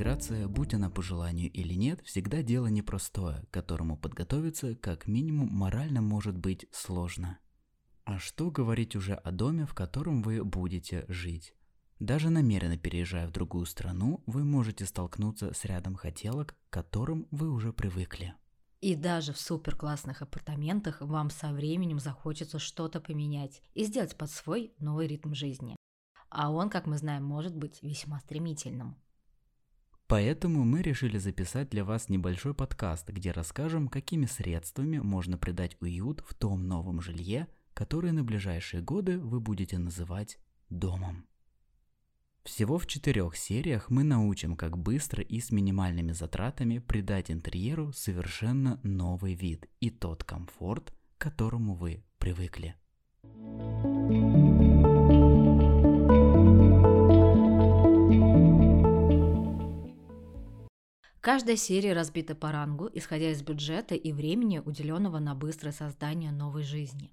Миграция, будь она по желанию или нет, всегда дело непростое, к которому подготовиться как минимум морально может быть сложно. А что говорить уже о доме, в котором вы будете жить? Даже намеренно переезжая в другую страну, вы можете столкнуться с рядом хотелок, к которым вы уже привыкли. И даже в супер классных апартаментах вам со временем захочется что-то поменять и сделать под свой новый ритм жизни. А он, как мы знаем, может быть весьма стремительным. Поэтому мы решили записать для вас небольшой подкаст, где расскажем, какими средствами можно придать уют в том новом жилье, которое на ближайшие годы вы будете называть домом. Всего в четырех сериях мы научим, как быстро и с минимальными затратами придать интерьеру совершенно новый вид и тот комфорт, к которому вы привыкли. Каждая серия разбита по рангу, исходя из бюджета и времени, уделенного на быстрое создание новой жизни.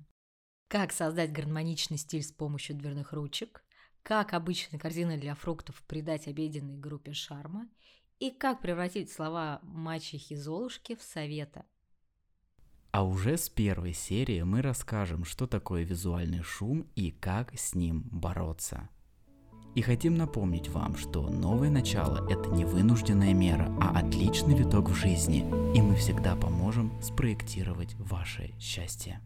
Как создать гармоничный стиль с помощью дверных ручек, как обычной корзины для фруктов придать обеденной группе шарма и как превратить слова мачехи Золушки в совета. А уже с первой серии мы расскажем, что такое визуальный шум и как с ним бороться. И хотим напомнить вам, что новое начало – это не вынужденная мера, а отличный виток в жизни, и мы всегда поможем спроектировать ваше счастье.